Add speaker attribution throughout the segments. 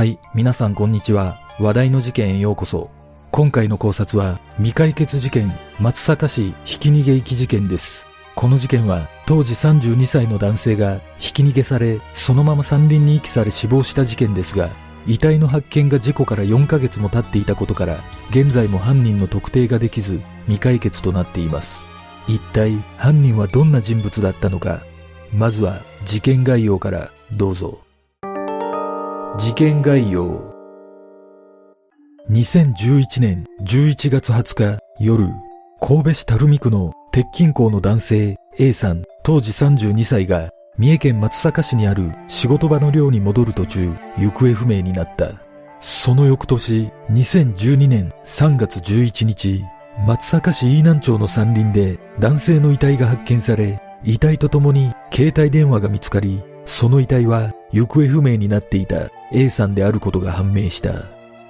Speaker 1: はい、皆さんこんにちは。話題の事件へようこそ。今回の考察は、未解決事件、松阪市ひき逃げ遺棄事件です。この事件は、当時32歳の男性がひき逃げされ、そのまま山林に遺棄され死亡した事件ですが、遺体の発見が事故から4ヶ月も経っていたことから、現在も犯人の特定ができず、未解決となっています。一体、犯人はどんな人物だったのか。まずは、事件概要からどうぞ。事件概要。2011年11月20日夜、神戸市垂水区の鉄筋工の男性 A さん当時32歳が三重県松阪市にある仕事場の寮に戻る途中行方不明になった。その翌年2012年3月11日、松阪市飯南町の山林で男性の遺体が発見され、遺体とともに携帯電話が見つかり、その遺体は行方不明になっていた A さんであることが判明した。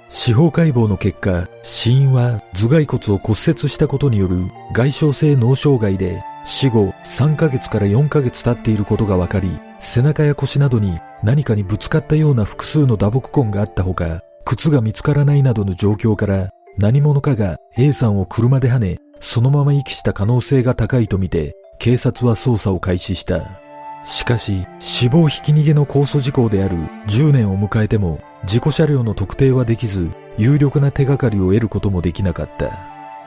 Speaker 1: 司法解剖の結果、死因は頭蓋骨を骨折したことによる外傷性脳障害で、死後3ヶ月から4ヶ月経っていることが分かり、背中や腰などに何かにぶつかったような複数の打撲痕があったほか、靴が見つからないなどの状況から、何者かが A さんを車で跳ね、そのまま遺棄した可能性が高いとみて、警察は捜査を開始した。しかし、死亡ひき逃げの控訴事項である10年を迎えても、事故車両の特定はできず、有力な手がかりを得ることもできなかった。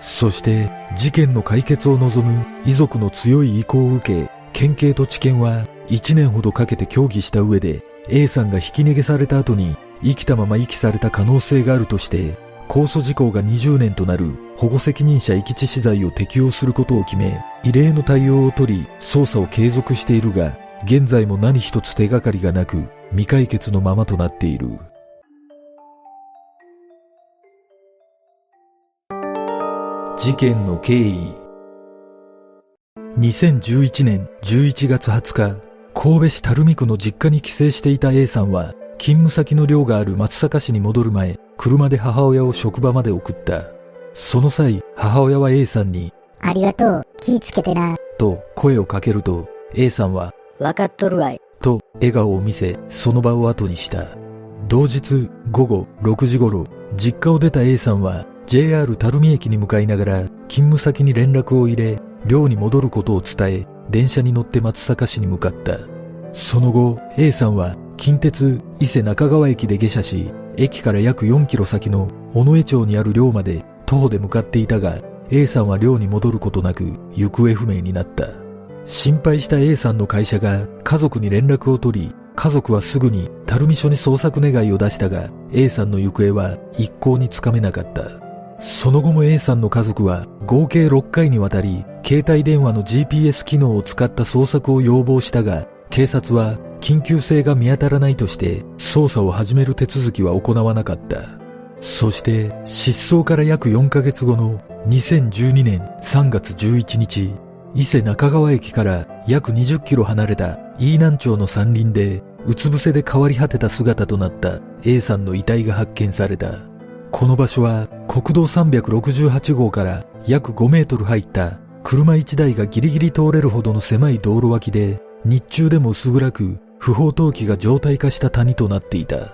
Speaker 1: そして、事件の解決を望む遺族の強い意向を受け、県警と地検は1年ほどかけて協議した上で、A さんがひき逃げされた後に生きたまま遺棄された可能性があるとして、控訴事項が20年となる保護責任者遺棄致死罪を適用することを決め、異例の対応を取り、捜査を継続しているが、現在も何一つ手がかりがなく、未解決のままとなっている。事件の経緯2011年11月20日、神戸市垂水区の実家に帰省していた A さんは、勤務先の寮がある松阪市に戻る前、車で母親を職場まで送った。その際、母親は A さんに、
Speaker 2: ありがとう、気ぃつけてな。
Speaker 1: と声をかけると、A さんは、
Speaker 2: わかっとるわい。
Speaker 1: と笑顔を見せ、その場を後にした。同日午後6時頃、実家を出た A さんは JR 垂水駅に向かいながら勤務先に連絡を入れ、寮に戻ることを伝え、電車に乗って松阪市に向かった。その後、A さんは近鉄伊勢中川駅で下車し、駅から約4キロ先の尾上町にある寮まで徒歩で向かっていたが、A さんは寮に戻ることなく行方不明になった。心配した A さんの会社が家族に連絡を取り、家族はすぐに垂水署に捜索願いを出したが、A さんの行方は一向につかめなかった。その後も A さんの家族は合計6回にわたり、携帯電話の GPS 機能を使った捜索を要望したが、警察は緊急性が見当たらないとして、捜査を始める手続きは行わなかった。そして、失踪から約4ヶ月後の2012年3月11日、伊勢中川駅から約20キロ離れた飯南町の山林で、うつ伏せで変わり果てた姿となった A さんの遺体が発見された。この場所は国道368号から約5メートル入った車1台がギリギリ通れるほどの狭い道路脇で、日中でも薄暗く不法投棄が常態化した谷となっていた。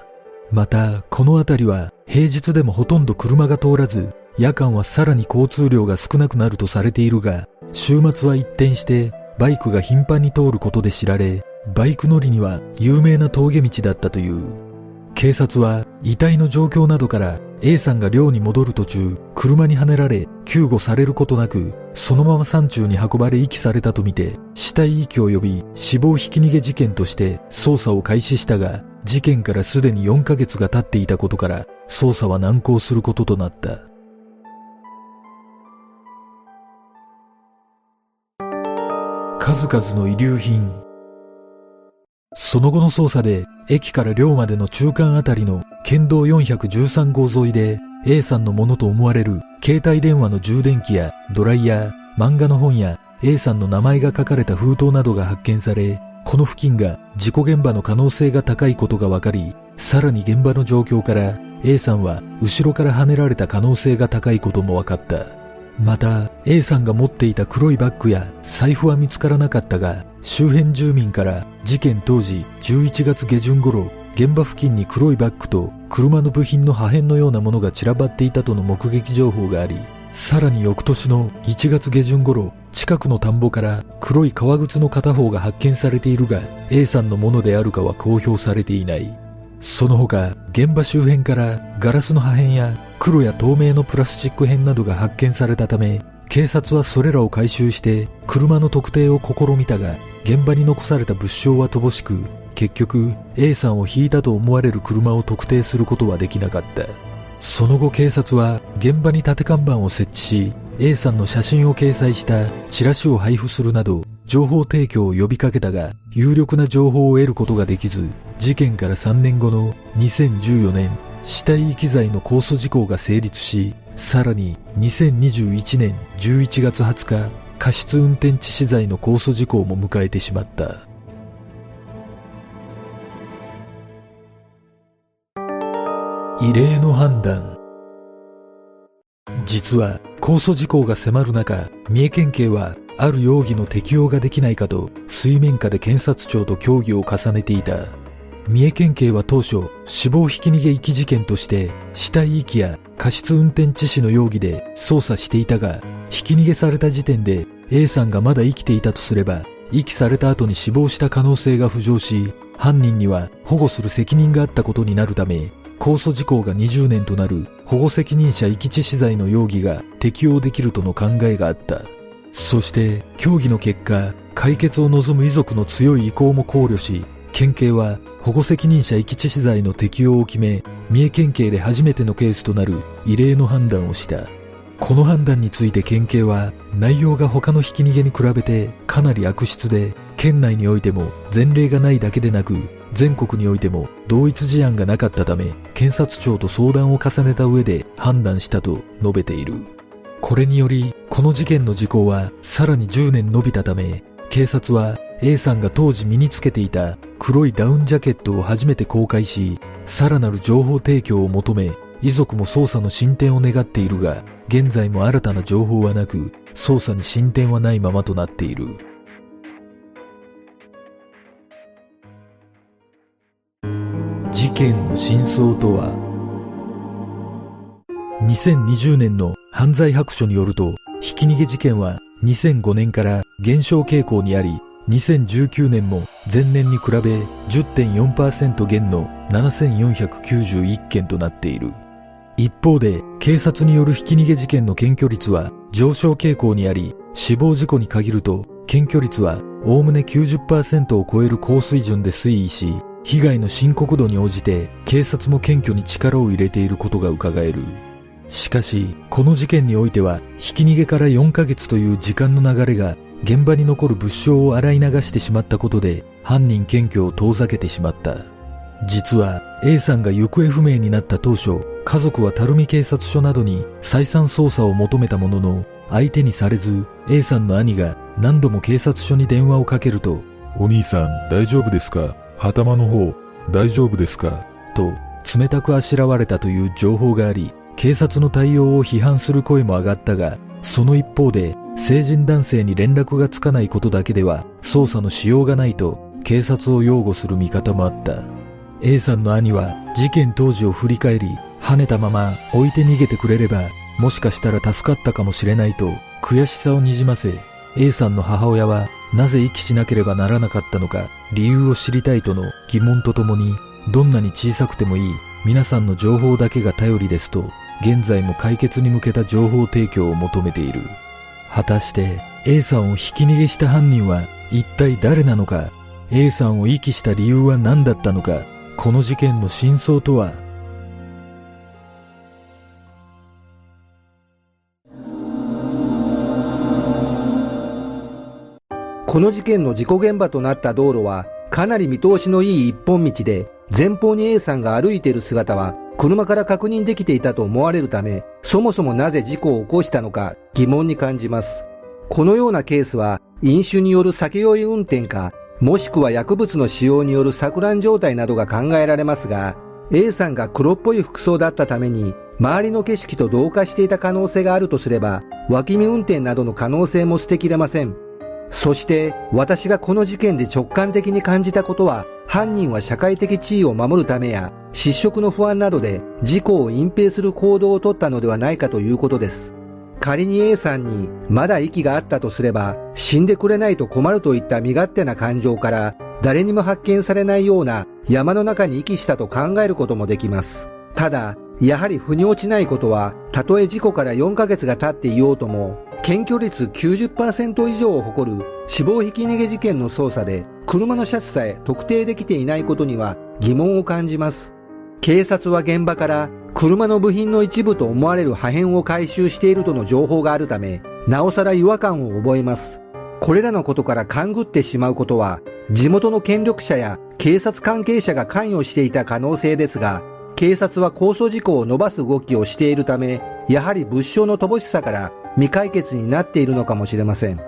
Speaker 1: また、この辺りは平日でもほとんど車が通らず、夜間はさらに交通量が少なくなるとされているが、週末は一転してバイクが頻繁に通ることで知られ、バイク乗りには有名な峠道だったという。警察は遺体の状況などから A さんが寮に戻る途中、車にはねられ救護されることなく、そのまま山中に運ばれ遺棄されたとみて、死体遺棄及び死亡ひき逃げ事件として捜査を開始したが、事件からすでに4ヶ月が経っていたことから、捜査は難航することとなった。数々の遺留品。その後の捜査で、駅から寮までの中間あたりの県道413号沿いで、A さんのものと思われる携帯電話の充電器やドライヤー、漫画の本や A さんの名前が書かれた封筒などが発見され、この付近が事故現場の可能性が高いことが分かり、さらに現場の状況から A さんは後ろから跳ねられた可能性が高いことも分かった。また、A さんが持っていた黒いバッグや財布は見つからなかったが、周辺住民から事件当時11月下旬頃、現場付近に黒いバッグと車の部品の破片のようなものが散らばっていたとの目撃情報があり、さらに翌年の1月下旬頃、近くの田んぼから黒い革靴の片方が発見されているが、A さんのものであるかは公表されていない。その他、現場周辺からガラスの破片や黒や透明のプラスチック片などが発見されたため、警察はそれらを回収して車の特定を試みたが、現場に残された物証は乏しく、結局 A さんを引いたと思われる車を特定することはできなかった。その後警察は現場に立て看板を設置し、A さんの写真を掲載したチラシを配布するなど、情報提供を呼びかけたが、有力な情報を得ることができず、事件から3年後の2014年、死体遺棄罪の控訴事項が成立し、さらに2021年11月20日、過失運転致死罪の控訴事項も迎えてしまった。異例の判断。実は、控訴事項が迫る中、三重県警は、ある容疑の適用ができないかと、水面下で検察庁と協議を重ねていた。三重県警は当初、死亡ひき逃げ遺棄事件として、死体遺棄や過失運転致死の容疑で捜査していたが、ひき逃げされた時点で A さんがまだ生きていたとすれば、遺棄された後に死亡した可能性が浮上し、犯人には保護する責任があったことになるため、控訴事項が20年となる保護責任者遺棄致死罪の容疑が適用できるとの考えがあった。そして、協議の結果、解決を望む遺族の強い意向も考慮し、県警は保護責任者遺棄致死罪の適用を決め、三重県警で初めてのケースとなる異例の判断をした。この判断について県警は内容が他のひき逃げに比べてかなり悪質で県内においても前例がないだけでなく全国においても同一事案がなかったため検察庁と相談を重ねた上で判断したと述べている。これによりこの事件の時効はさらに10年伸びたため警察は A さんが当時身につけていた黒いダウンジャケットを初めて公開しさらなる情報提供を求め遺族も捜査の進展を願っているが現在も新たな情報はなく、捜査に進展はないままとなっている。事件の真相とは2020年の犯罪白書によると、ひき逃げ事件は2005年から減少傾向にあり、2019年も前年に比べ10.4%減の7491件となっている。一方で、警察によるひき逃げ事件の検挙率は上昇傾向にあり、死亡事故に限ると、検挙率はおおむね90%を超える高水準で推移し、被害の深刻度に応じて警察も検挙に力を入れていることが伺える。しかし、この事件においては、ひき逃げから4ヶ月という時間の流れが現場に残る物証を洗い流してしまったことで、犯人検挙を遠ざけてしまった。実は A さんが行方不明になった当初、家族は垂水警察署などに再三捜査を求めたものの、相手にされず、A さんの兄が何度も警察署に電話をかけると、
Speaker 3: お兄さん大丈夫ですか？頭の方大丈夫ですか？
Speaker 1: と冷たくあしらわれたという情報があり、警察の対応を批判する声も上がったが、その一方で成人男性に連絡がつかないことだけでは捜査のしようがないと警察を擁護する見方もあった。A さんの兄は事件当時を振り返り、跳ねたまま置いて逃げてくれれば、もしかしたら助かったかもしれないと悔しさをにじませ、A さんの母親はなぜ息しなければならなかったのか理由を知りたいとの疑問とともに、どんなに小さくてもいい皆さんの情報だけが頼りですと、現在も解決に向けた情報提供を求めている。果たして A さんをひき逃げした犯人は一体誰なのか A さんを遺棄した理由は何だったのかこの事件の真相とは？
Speaker 4: この事件の事故現場となった道路はかなり見通しのいい一本道で前方に A さんが歩いている姿は車から確認できていたと思われるためそもそもなぜ事故を起こしたのか疑問に感じますこのようなケースは飲酒による酒酔い運転かもしくは薬物の使用による錯乱状態などが考えられますが、A さんが黒っぽい服装だったために、周りの景色と同化していた可能性があるとすれば、脇見運転などの可能性も捨てきれません。そして、私がこの事件で直感的に感じたことは、犯人は社会的地位を守るためや失職の不安などで事故を隠蔽する行動をとったのではないかということです。仮に A さんにまだ息があったとすれば死んでくれないと困るといった身勝手な感情から誰にも発見されないような山の中に息したと考えることもできます。ただ、やはり腑に落ちないことは、たとえ事故から4ヶ月が経っていようとも、検挙率90%以上を誇る死亡ひき逃げ事件の捜査で、車の車種さえ特定できていないことには疑問を感じます。警察は現場から車の部品の一部と思われる破片を回収しているとの情報があるため、なおさら違和感を覚えます。これらのことから勘ぐってしまうことは、地元の権力者や警察関係者が関与していた可能性ですが、警察は控訴事項を伸ばす動きをしているため、やはり物証の乏しさから未解決になっているのかもしれません。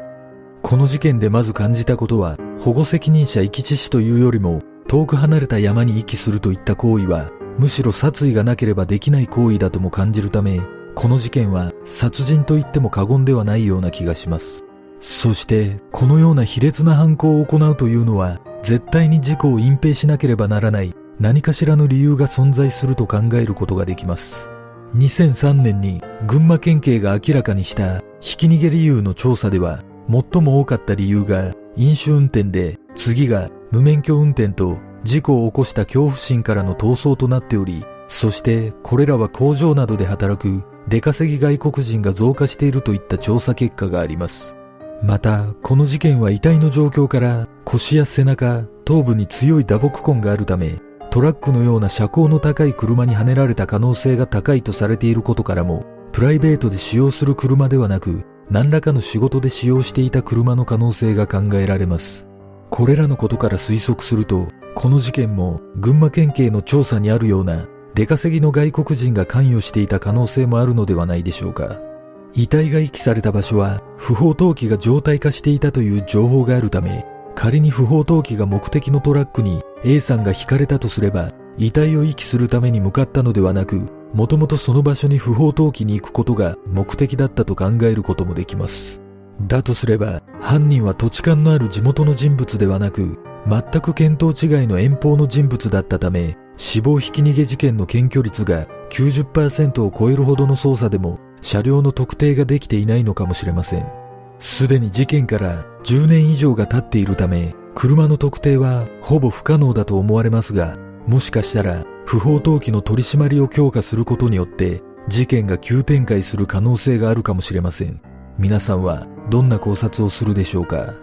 Speaker 1: この事件でまず感じたことは、保護責任者遺棄致死というよりも、遠く離れた山に遺棄するといった行為は、むしろ殺意がなければできない行為だとも感じるため、この事件は殺人と言っても過言ではないような気がします。そして、このような卑劣な犯行を行うというのは、絶対に事故を隠蔽しなければならない何かしらの理由が存在すると考えることができます。2003年に群馬県警が明らかにしたひき逃げ理由の調査では、最も多かった理由が飲酒運転で、次が無免許運転と事故を起こした恐怖心からの逃走となっており、そしてこれらは工場などで働く出稼ぎ外国人が増加しているといった調査結果があります。また、この事件は遺体の状況から腰や背中、頭部に強い打撲痕があるため、トラックのような車高の高い車にはねられた可能性が高いとされていることからも、プライベートで使用する車ではなく、何らかの仕事で使用していた車の可能性が考えられます。これらのことから推測すると、この事件も群馬県警の調査にあるような出稼ぎの外国人が関与していた可能性もあるのではないでしょうか。遺体が遺棄された場所は不法投棄が常態化していたという情報があるため、仮に不法投棄が目的のトラックに A さんが引かれたとすれば、遺体を遺棄するために向かったのではなく、もともとその場所に不法投棄に行くことが目的だったと考えることもできます。だとすれば、犯人は土地勘のある地元の人物ではなく、全く見当違いの遠方の人物だったため、死亡ひき逃げ事件の検挙率が90%を超えるほどの捜査でも車両の特定ができていないのかもしれません。すでに事件から10年以上が経っているため、車の特定はほぼ不可能だと思われますが、もしかしたら不法投棄の取り締まりを強化することによって事件が急展開する可能性があるかもしれません。皆さんはどんな考察をするでしょうか？